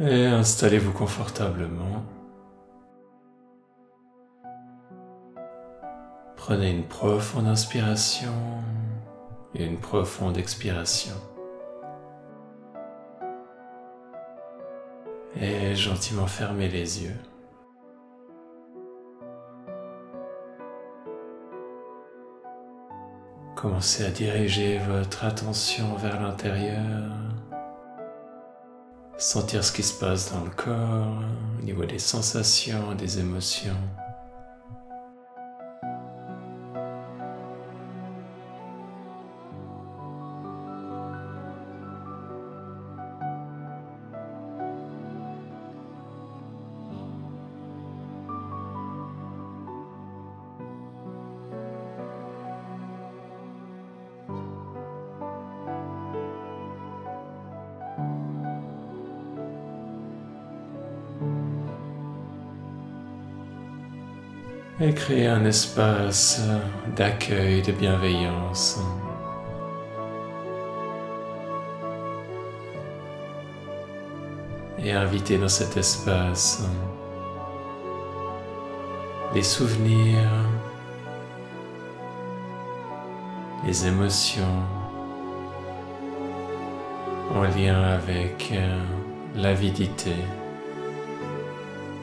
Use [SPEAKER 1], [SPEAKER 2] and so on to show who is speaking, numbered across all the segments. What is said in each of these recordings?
[SPEAKER 1] Et installez-vous confortablement. Prenez une profonde inspiration et une profonde expiration. Et gentiment fermez les yeux. Commencez à diriger votre attention vers l'intérieur. Sentir ce qui se passe dans le corps, au niveau des sensations, des émotions. Et créer un espace d'accueil, de bienveillance. Et inviter dans cet espace les souvenirs, les émotions en lien avec l'avidité,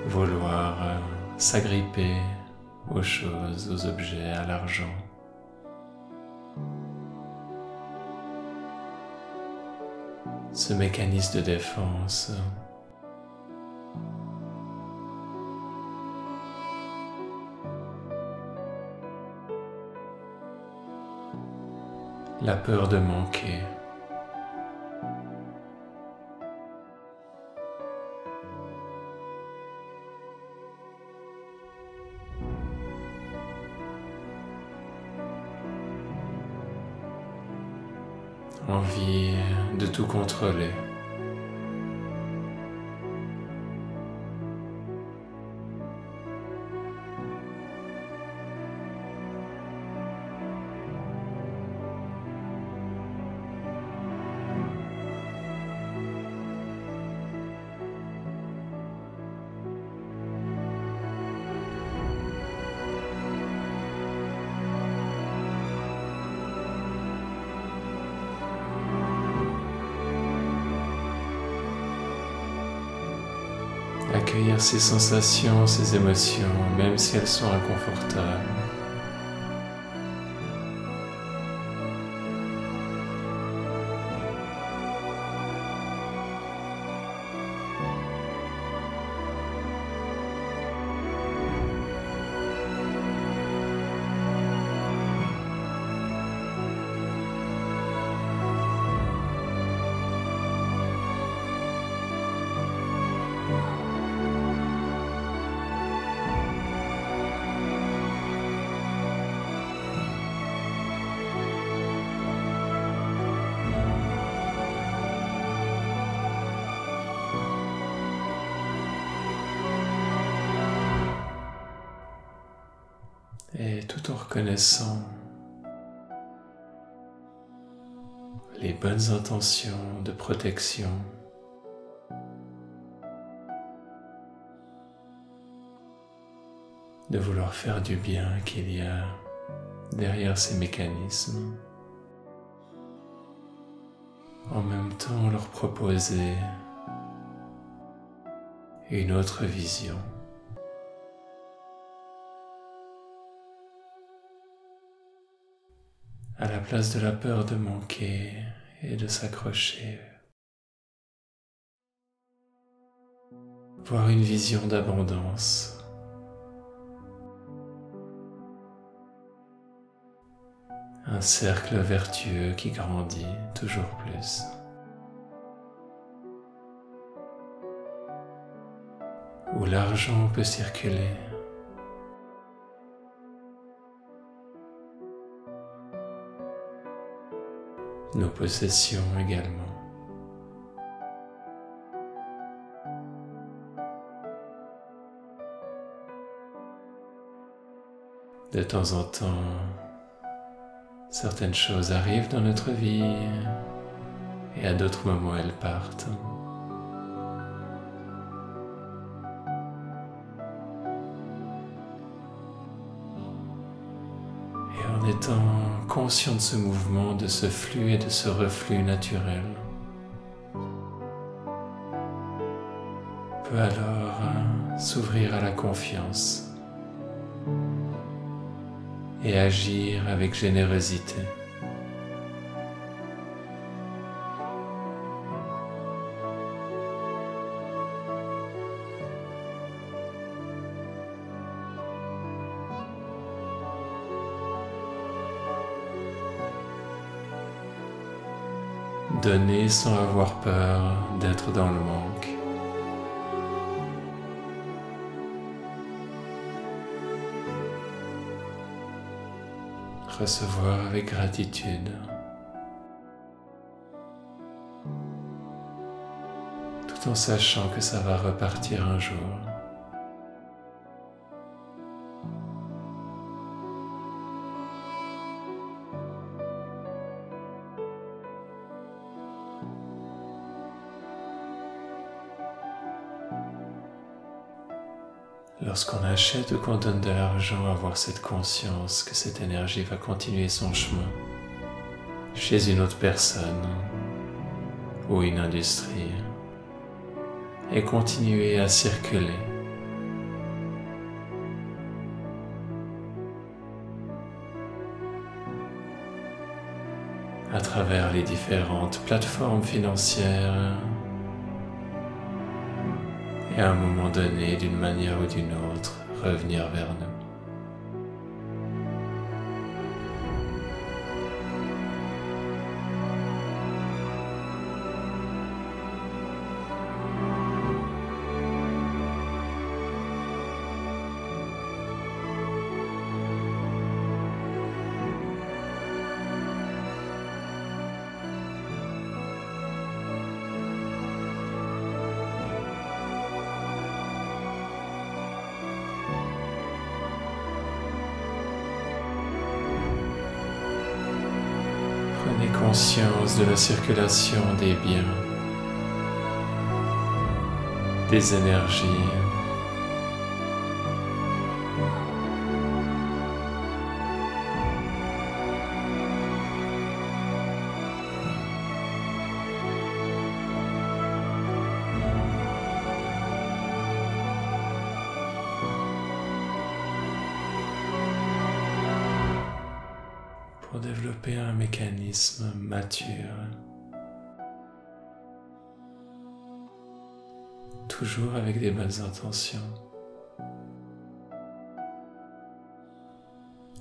[SPEAKER 1] vouloir euh, s'agripper aux choses, aux objets, à l'argent. Ce mécanisme de défense la peur de manquer. Envie de tout contrôler. Accueillir ces sensations, ces émotions, même si elles sont inconfortables. Reconnaissant les bonnes intentions de protection. de vouloir faire du bien qu'il y a derrière ces mécanismes. En même temps leur proposer une autre vision. À la place de la peur de manquer et de s'accrocher. Voir une vision d'abondance. Un cercle vertueux qui grandit toujours plus. Où l'argent peut circuler nos possessions également. De temps en temps, certaines choses arrivent dans notre vie et à d'autres moments elles partent. Et en étant conscient de ce mouvement, de ce flux et de ce reflux naturel. peut alors euh, s'ouvrir à la confiance et agir avec générosité. Donner sans avoir peur d'être dans le manque. Recevoir avec gratitude. Tout en sachant que ça va repartir un jour. Achète ou qu'on donne de l'argent, avoir cette conscience que cette énergie va continuer son chemin chez une autre personne ou une industrie et continuer à circuler. à travers les différentes plateformes financières et à un moment donné, d'une manière ou d'une autre, revenir vers nous. Conscience de la circulation des biens, des énergies. Un mécanisme mature, toujours avec des bonnes intentions.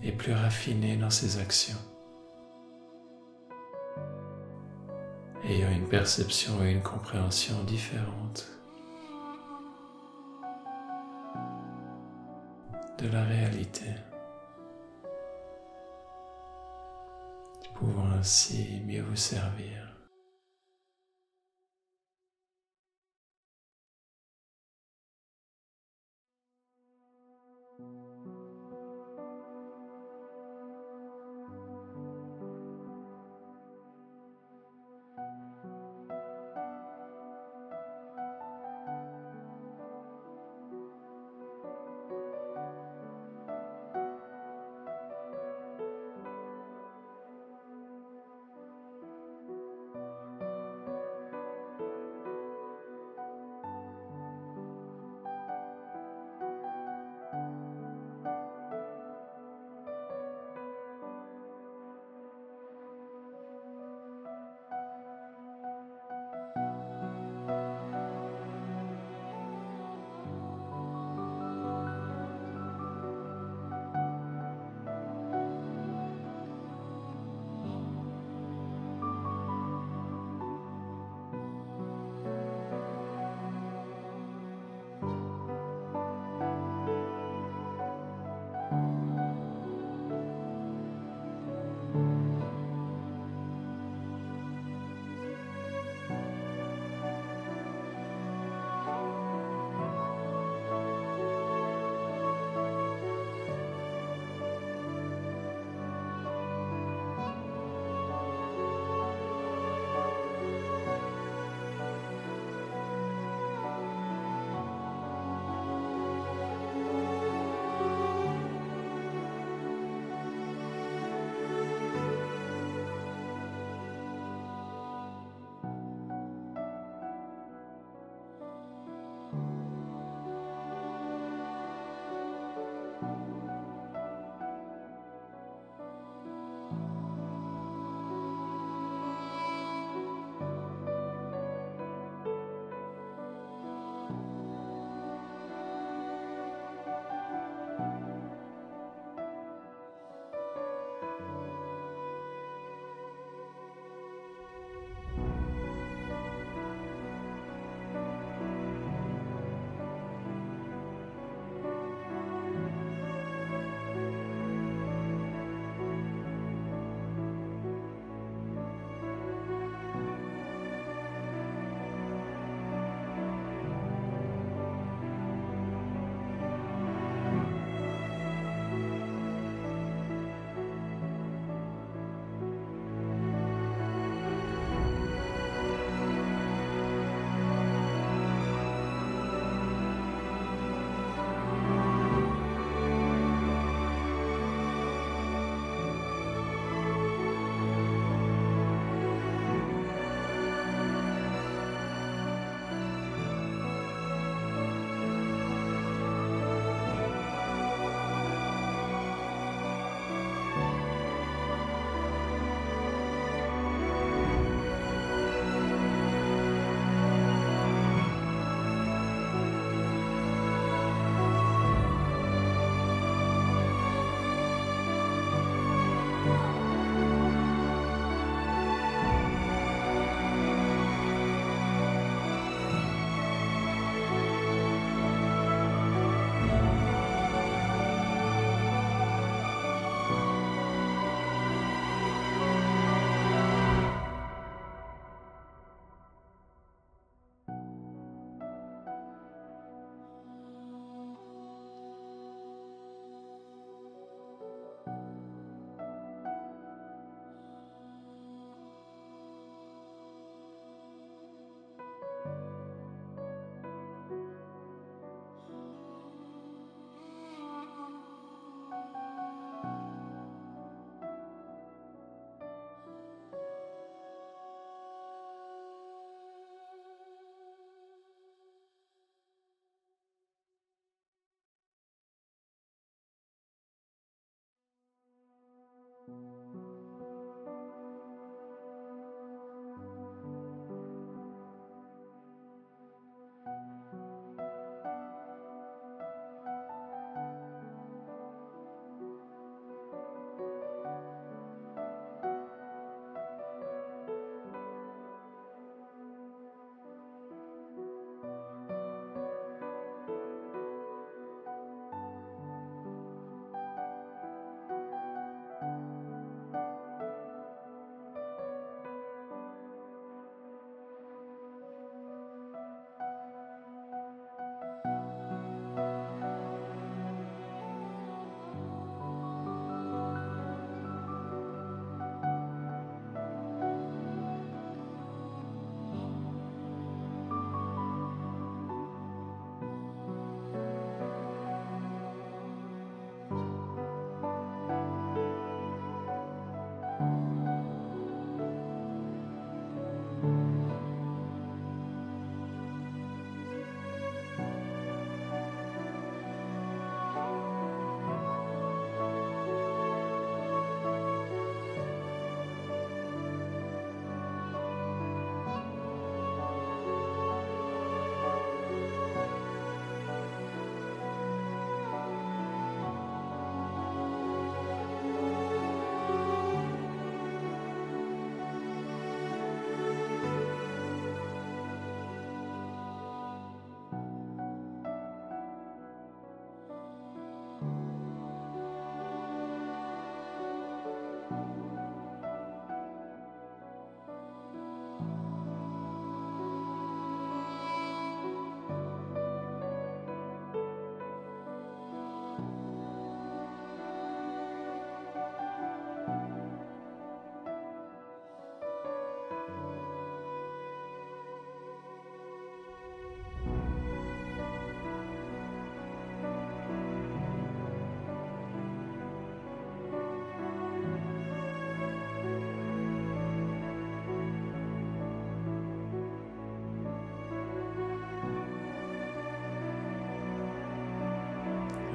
[SPEAKER 1] Et plus raffiné dans ses actions, ayant une perception et une compréhension différentes. De la réalité. Pouvant ainsi mieux vous servir.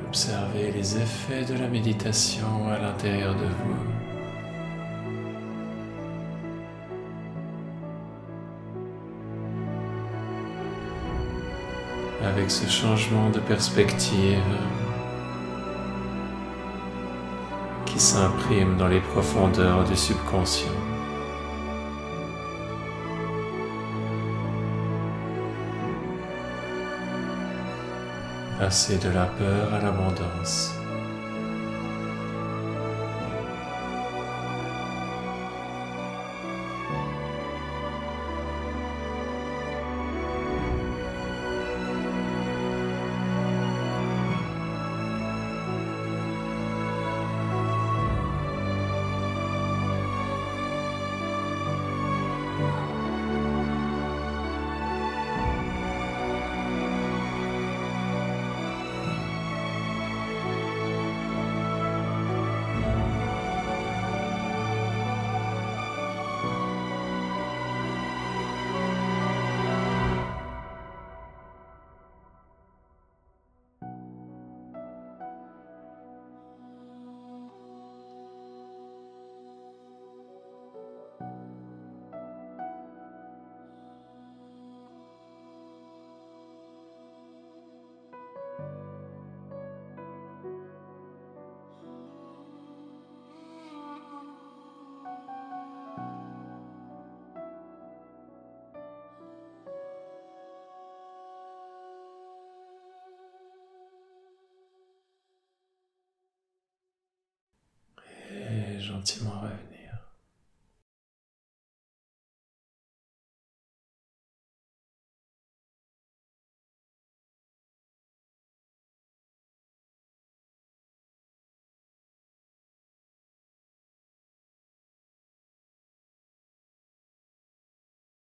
[SPEAKER 1] Observez les effets de la méditation à l'intérieur de vous. Avec ce changement de perspective qui s'imprime dans les profondeurs du subconscient. Passer de la peur à l'abondance. Gentiment revenir.